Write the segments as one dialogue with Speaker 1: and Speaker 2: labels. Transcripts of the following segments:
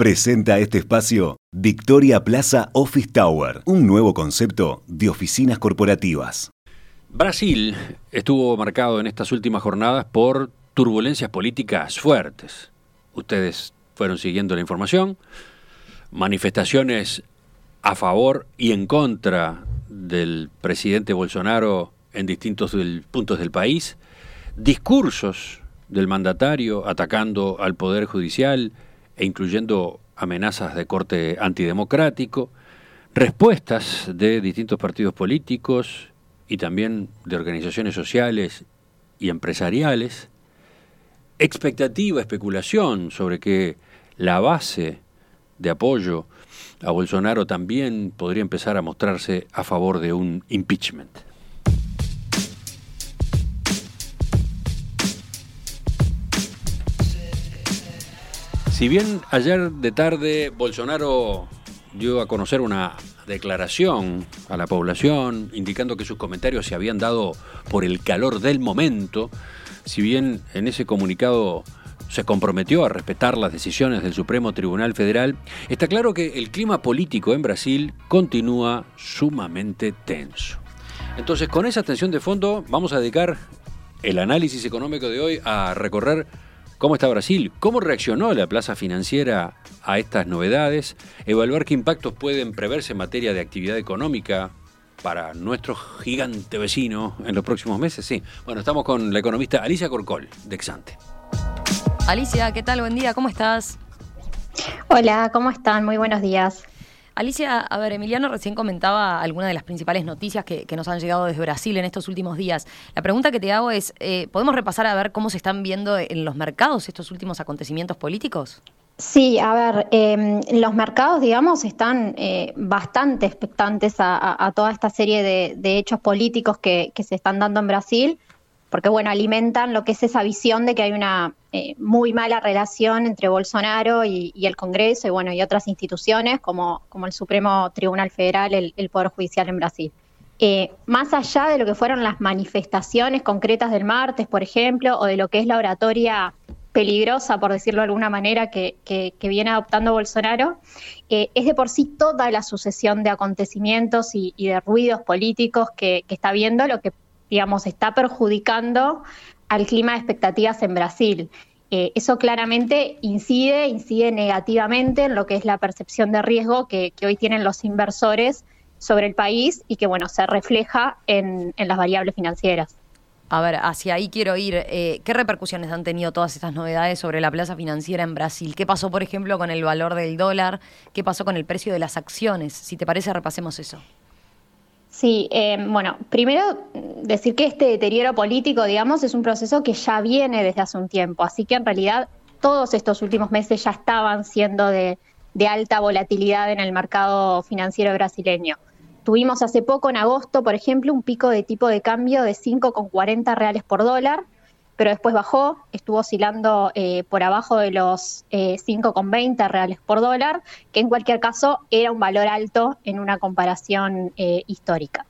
Speaker 1: Presenta este espacio Victoria Plaza Office Tower, un nuevo concepto de oficinas corporativas.
Speaker 2: Brasil estuvo marcado en estas últimas jornadas por turbulencias políticas fuertes. Ustedes fueron siguiendo la información. Manifestaciones a favor y en contra del presidente Bolsonaro en distintos puntos del país. Discursos del mandatario atacando al Poder Judicial e incluyendo amenazas de corte antidemocrático, respuestas de distintos partidos políticos y también de organizaciones sociales y empresariales, expectativa, especulación sobre que la base de apoyo a Bolsonaro también podría empezar a mostrarse a favor de un impeachment. Si bien ayer de tarde Bolsonaro dio a conocer una declaración a la población indicando que sus comentarios se habían dado por el calor del momento, si bien en ese comunicado se comprometió a respetar las decisiones del Supremo Tribunal Federal, está claro que el clima político en Brasil continúa sumamente tenso. Entonces, con esa tensión de fondo, vamos a dedicar el análisis económico de hoy a recorrer ¿Cómo está Brasil? ¿Cómo reaccionó la plaza financiera a estas novedades? Evaluar qué impactos pueden preverse en materia de actividad económica para nuestro gigante vecino en los próximos meses. Sí, bueno, estamos con la economista Alicia Corcol, de Exante.
Speaker 3: Alicia, ¿qué tal? Buen día, ¿cómo estás?
Speaker 4: Hola, ¿cómo están? Muy buenos días.
Speaker 3: Alicia, a ver, Emiliano recién comentaba algunas de las principales noticias que, nos han llegado desde Brasil en estos últimos días. La pregunta que te hago es, eh, ¿podemos repasar a ver cómo se están viendo en los mercados estos últimos acontecimientos políticos?
Speaker 4: Sí, a ver, em, los mercados, digamos, están eh, bastante expectantes a, toda esta serie de, hechos políticos que, se están dando en Brasil porque bueno, alimentan lo que es esa visión de que hay una eh, muy mala relación entre Bolsonaro y, el Congreso y bueno, y otras instituciones como, como el Supremo Tribunal Federal, el, Poder Judicial en Brasil. Eh, más allá de lo que fueron las manifestaciones concretas del martes, por ejemplo, o de lo que es la oratoria peligrosa, por decirlo de alguna manera, que, viene adoptando Bolsonaro, eh, es de por sí toda la sucesión de acontecimientos y, de ruidos políticos que, que, está viendo lo que digamos, está perjudicando al clima de expectativas en Brasil. Eh, eso claramente incide, incide negativamente en lo que es la percepción de riesgo que, hoy tienen los inversores sobre el país y que, bueno, se refleja en, las variables financieras.
Speaker 3: A ver, hacia ahí quiero ir. Eh, ¿Qué repercusiones han tenido todas estas novedades sobre la plaza financiera en Brasil? ¿Qué pasó, por ejemplo, con el valor del dólar? ¿Qué pasó con el precio de las acciones? Si te parece, repasemos eso.
Speaker 4: Sí, eh, bueno, primero decir que este deterioro político, digamos, es un proceso que ya viene desde hace un tiempo, así que en realidad todos estos últimos meses ya estaban siendo de, alta volatilidad en el mercado financiero brasileño. Tuvimos hace poco, en agosto, por ejemplo, un pico de tipo de cambio de 5,40 reales por dólar, pero después bajó, estuvo oscilando eh, por abajo de los 5,20 eh, reales por dólar, que en cualquier caso era un valor alto en una comparación eh, histórica.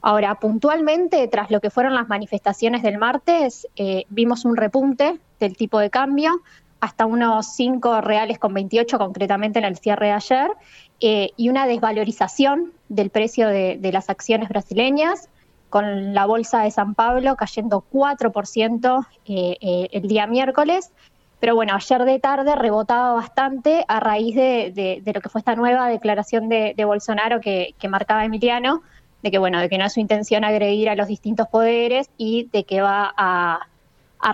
Speaker 4: Ahora, puntualmente, tras lo que fueron las manifestaciones del martes, vimos un repunte del tipo de cambio hasta unos 5 reales con 28 concretamente en el cierre de ayer, y una desvalorización del precio de las acciones brasileñas, con la bolsa de San Pablo cayendo 4% eh, eh, el día miércoles. Pero bueno, ayer de tarde rebotaba bastante a raíz de, lo que fue esta nueva declaración de, Bolsonaro que, marcaba Emiliano, de que bueno, de que no es su intención agredir a los distintos poderes y de que va a,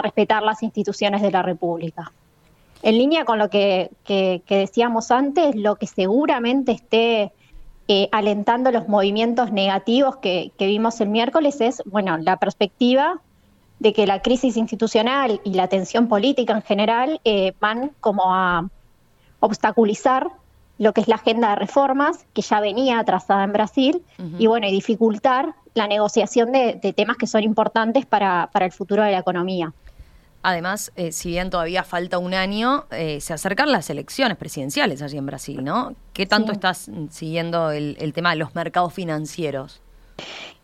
Speaker 4: respetar las instituciones de la República. En línea con lo que, que decíamos antes, lo que seguramente esté eh, alentando los movimientos negativos que, vimos el miércoles es, bueno, la perspectiva de que la crisis institucional y la tensión política en general eh, van como a obstaculizar lo que es la agenda de reformas que ya venía atrasada en Brasil y bueno, y dificultar la negociación de, temas que son importantes para el futuro de la economía.
Speaker 3: Además, eh, si bien todavía falta un año, eh, se acercan las elecciones presidenciales allí en Brasil, ¿no? ¿Qué tanto estás siguiendo el, tema de los mercados financieros?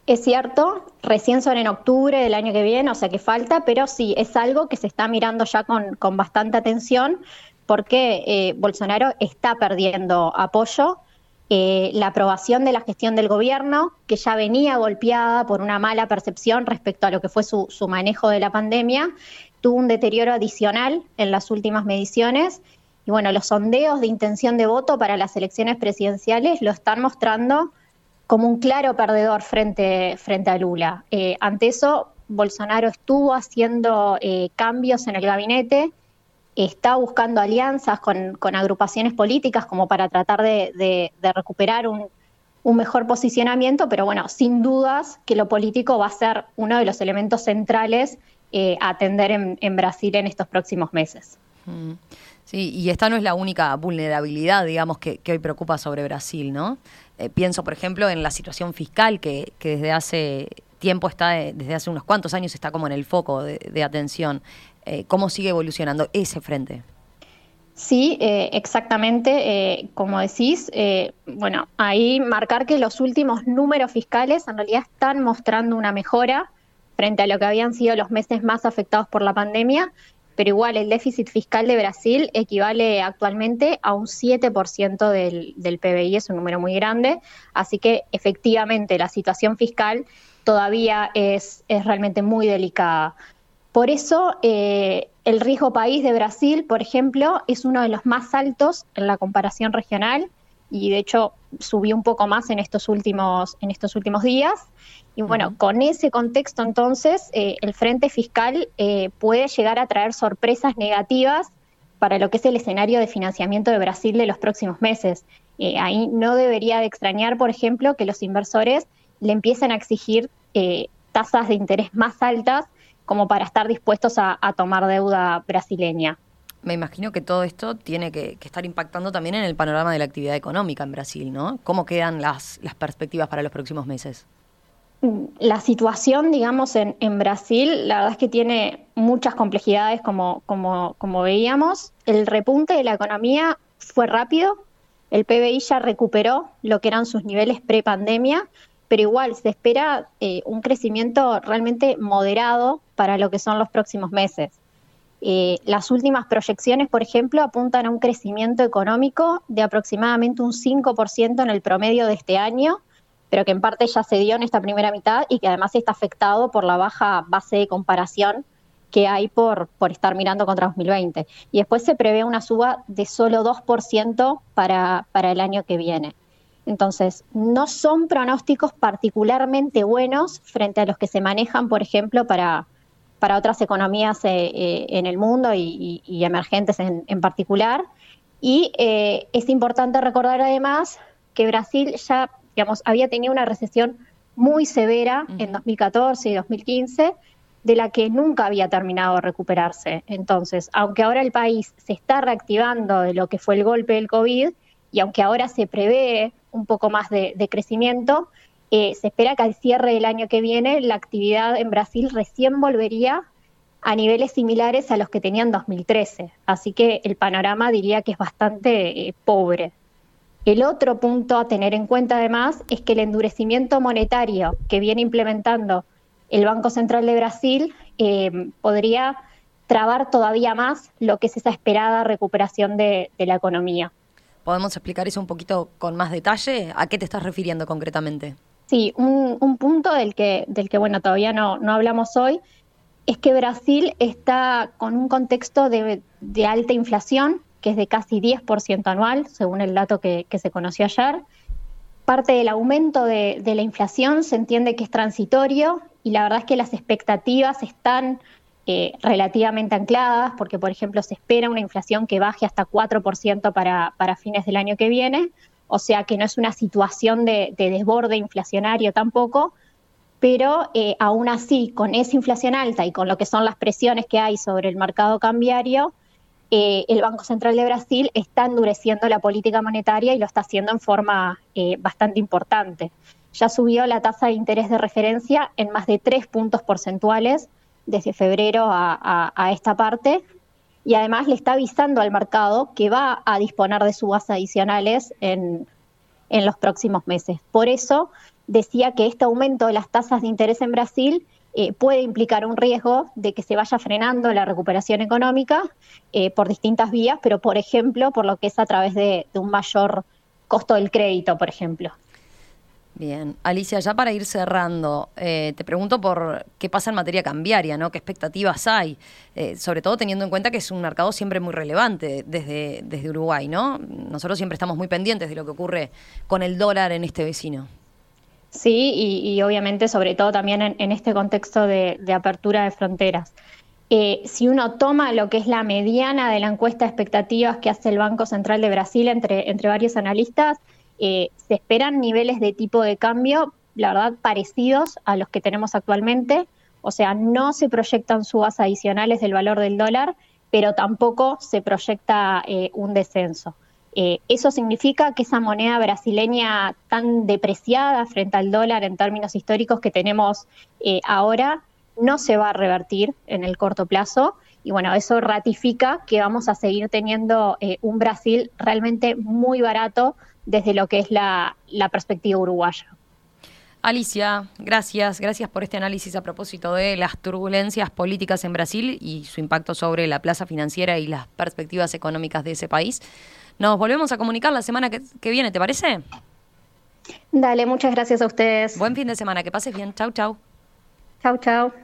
Speaker 4: Es cierto, recién son en octubre del año que viene, o sea que falta, pero sí, es algo que se está mirando ya con, bastante atención, porque eh, Bolsonaro está perdiendo apoyo. Eh, la aprobación de la gestión del gobierno, que ya venía golpeada por una mala percepción respecto a lo que fue su, su manejo de la pandemia, tuvo un deterioro adicional en las últimas mediciones. Y bueno, los sondeos de intención de voto para las elecciones presidenciales lo están mostrando como un claro perdedor frente, frente a Lula. Eh, ante eso, Bolsonaro estuvo haciendo eh, cambios en el gabinete, está buscando alianzas con, agrupaciones políticas como para tratar de, recuperar un, mejor posicionamiento, pero bueno, sin dudas que lo político va a ser uno de los elementos centrales eh, atender en, Brasil en estos próximos meses.
Speaker 3: Mm. Sí, y esta no es la única vulnerabilidad, digamos, que, hoy preocupa sobre Brasil, ¿no? Eh, pienso, por ejemplo, en la situación fiscal que, desde hace tiempo está, eh, desde hace unos cuantos años está como en el foco de, atención. Eh, ¿Cómo sigue evolucionando ese frente?
Speaker 4: Sí, exactamente. como decís, bueno, ahí marcar que los últimos números fiscales en realidad están mostrando una mejora frente a lo que habían sido los meses más afectados por la pandemia pero igual el déficit fiscal de Brasil equivale actualmente a un 7% del, del PBI, es un número muy grande, así que efectivamente la situación fiscal todavía es, realmente muy delicada. Por eso eh, el riesgo país de Brasil, por ejemplo, es uno de los más altos en la comparación regional y de hecho subió un poco más en estos últimos, en estos últimos días. Y bueno, con ese contexto entonces, eh, el frente fiscal eh, puede llegar a traer sorpresas negativas para lo que es el escenario de financiamiento de Brasil de los próximos meses. Eh, ahí no debería de extrañar, por ejemplo, que los inversores le empiecen a exigir tasas de interés más altas como para estar dispuestos a tomar deuda brasileña
Speaker 3: me imagino que todo esto tiene que, estar impactando también en el panorama de la actividad económica en Brasil, ¿no? ¿Cómo quedan las, las perspectivas para los próximos meses?
Speaker 4: La situación, digamos, en, Brasil, la verdad es que tiene muchas complejidades, como veíamos. El repunte de la economía fue rápido, el PBI ya recuperó lo que eran sus niveles pre-pandemia, pero igual se espera eh, un crecimiento realmente moderado para lo que son los próximos meses. Eh, las últimas proyecciones, por ejemplo, apuntan a un crecimiento económico de aproximadamente un 5% en el promedio de este año, pero que en parte ya se dio en esta primera mitad y que además está afectado por la baja base de comparación que hay por, por estar mirando contra 2020. Y después se prevé una suba de solo 2% para, para el año que viene. Entonces, no son pronósticos particularmente buenos frente a los que se manejan, por ejemplo, para, para otras economías eh, eh, en el mundo y, emergentes en, particular. Y eh, es importante recordar además que Brasil ya, digamos, había tenido una recesión muy severa en 2014 y 2015, de la que nunca había terminado de recuperarse. Entonces, aunque ahora el país se está reactivando de lo que fue el golpe del COVID, y aunque ahora se prevé un poco más de crecimiento, se espera que al cierre del año que viene la actividad en Brasil recién volvería a niveles similares a los que tenían en 2013. Así que el panorama diría que es bastante eh, pobre. El otro punto a tener en cuenta además es que el endurecimiento monetario que viene implementando el Banco Central de Brasil eh, podría trabar todavía más lo que es esa esperada recuperación de la economía.
Speaker 3: ¿Podemos explicar eso un poquito con más detalle? ¿A qué te estás refiriendo concretamente?
Speaker 4: Sí, un, punto del que, del que bueno, todavía no, no hablamos hoy es que Brasil está con un contexto de, alta inflación, que es de casi 10% anual, según el dato que, se conoció ayer. Parte del aumento de, la inflación se entiende que es transitorio y la verdad es que las expectativas están eh, relativamente ancladas, porque por ejemplo se espera una inflación que baje hasta 4% para, para fines del año que viene, o sea que no es una situación de, desborde inflacionario tampoco, pero eh, aún así, con esa inflación alta y con lo que son las presiones que hay sobre el mercado cambiario, eh, el Banco Central de Brasil está endureciendo la política monetaria y lo está haciendo en forma eh, bastante importante. Ya subió la tasa de interés de referencia en más de tres puntos porcentuales desde febrero a esta parte, y además le está avisando al mercado que va a disponer de subas adicionales en, los próximos meses. Por eso decía que este aumento de las tasas de interés en Brasil eh, puede implicar un riesgo de que se vaya frenando la recuperación económica eh, por distintas vías, pero por ejemplo, por lo que es a través de, un mayor costo del crédito, por ejemplo.
Speaker 3: Bien, Alicia, ya para ir cerrando, eh, te pregunto por qué pasa en materia cambiaria, ¿no? ¿Qué expectativas hay? sobre todo teniendo en cuenta que es un mercado siempre muy relevante desde, desde Uruguay, ¿no? Nosotros siempre estamos muy pendientes de lo que ocurre con el dólar en este vecino.
Speaker 4: Sí, y, obviamente sobre todo también en, este contexto de, apertura de fronteras. Eh, si uno toma lo que es la mediana de la encuesta de expectativas que hace el Banco Central de Brasil entre, entre varios analistas, eh, se esperan niveles de tipo de cambio, la verdad, parecidos a los que tenemos actualmente. O sea, no se proyectan subas adicionales del valor del dólar, pero tampoco se proyecta eh, un descenso. Eh, eso significa que esa moneda brasileña tan depreciada frente al dólar en términos históricos que tenemos ahora no se va a revertir en el corto plazo. Y bueno, eso ratifica que vamos a seguir teniendo eh, un Brasil realmente muy barato desde lo que es la, la perspectiva uruguaya.
Speaker 3: Alicia, gracias, gracias por este análisis a propósito de las turbulencias políticas en Brasil y su impacto sobre la plaza financiera y las perspectivas económicas de ese país. Nos volvemos a comunicar la semana que, viene, ¿te parece?
Speaker 4: Dale, muchas gracias a ustedes.
Speaker 3: Buen fin de semana, que pases bien. Chau, chau.
Speaker 4: Chau, chau.